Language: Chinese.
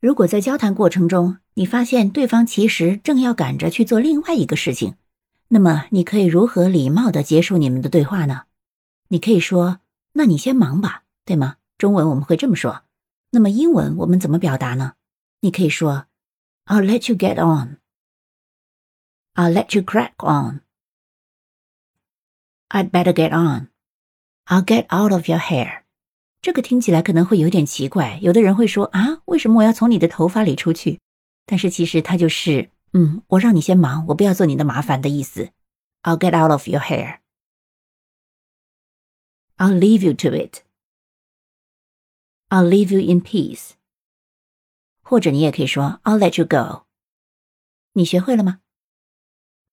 如果在交谈过程中，你发现对方其实正要赶着去做另外一个事情，那么你可以如何礼貌的结束你们的对话呢？你可以说：“那你先忙吧，对吗？”中文我们会这么说。那么英文我们怎么表达呢？你可以说：“I'll let you get on. I'll let you crack on. I'd better get on. I'll get out of your hair.” 这个听起来可能会有点奇怪，有的人会说啊，为什么我要从你的头发里出去？但是其实它就是，嗯，我让你先忙，我不要做你的麻烦的意思。I'll get out of your hair. I'll leave you to it. I'll leave you in peace. 或者你也可以说 I'll let you go. 你学会了吗？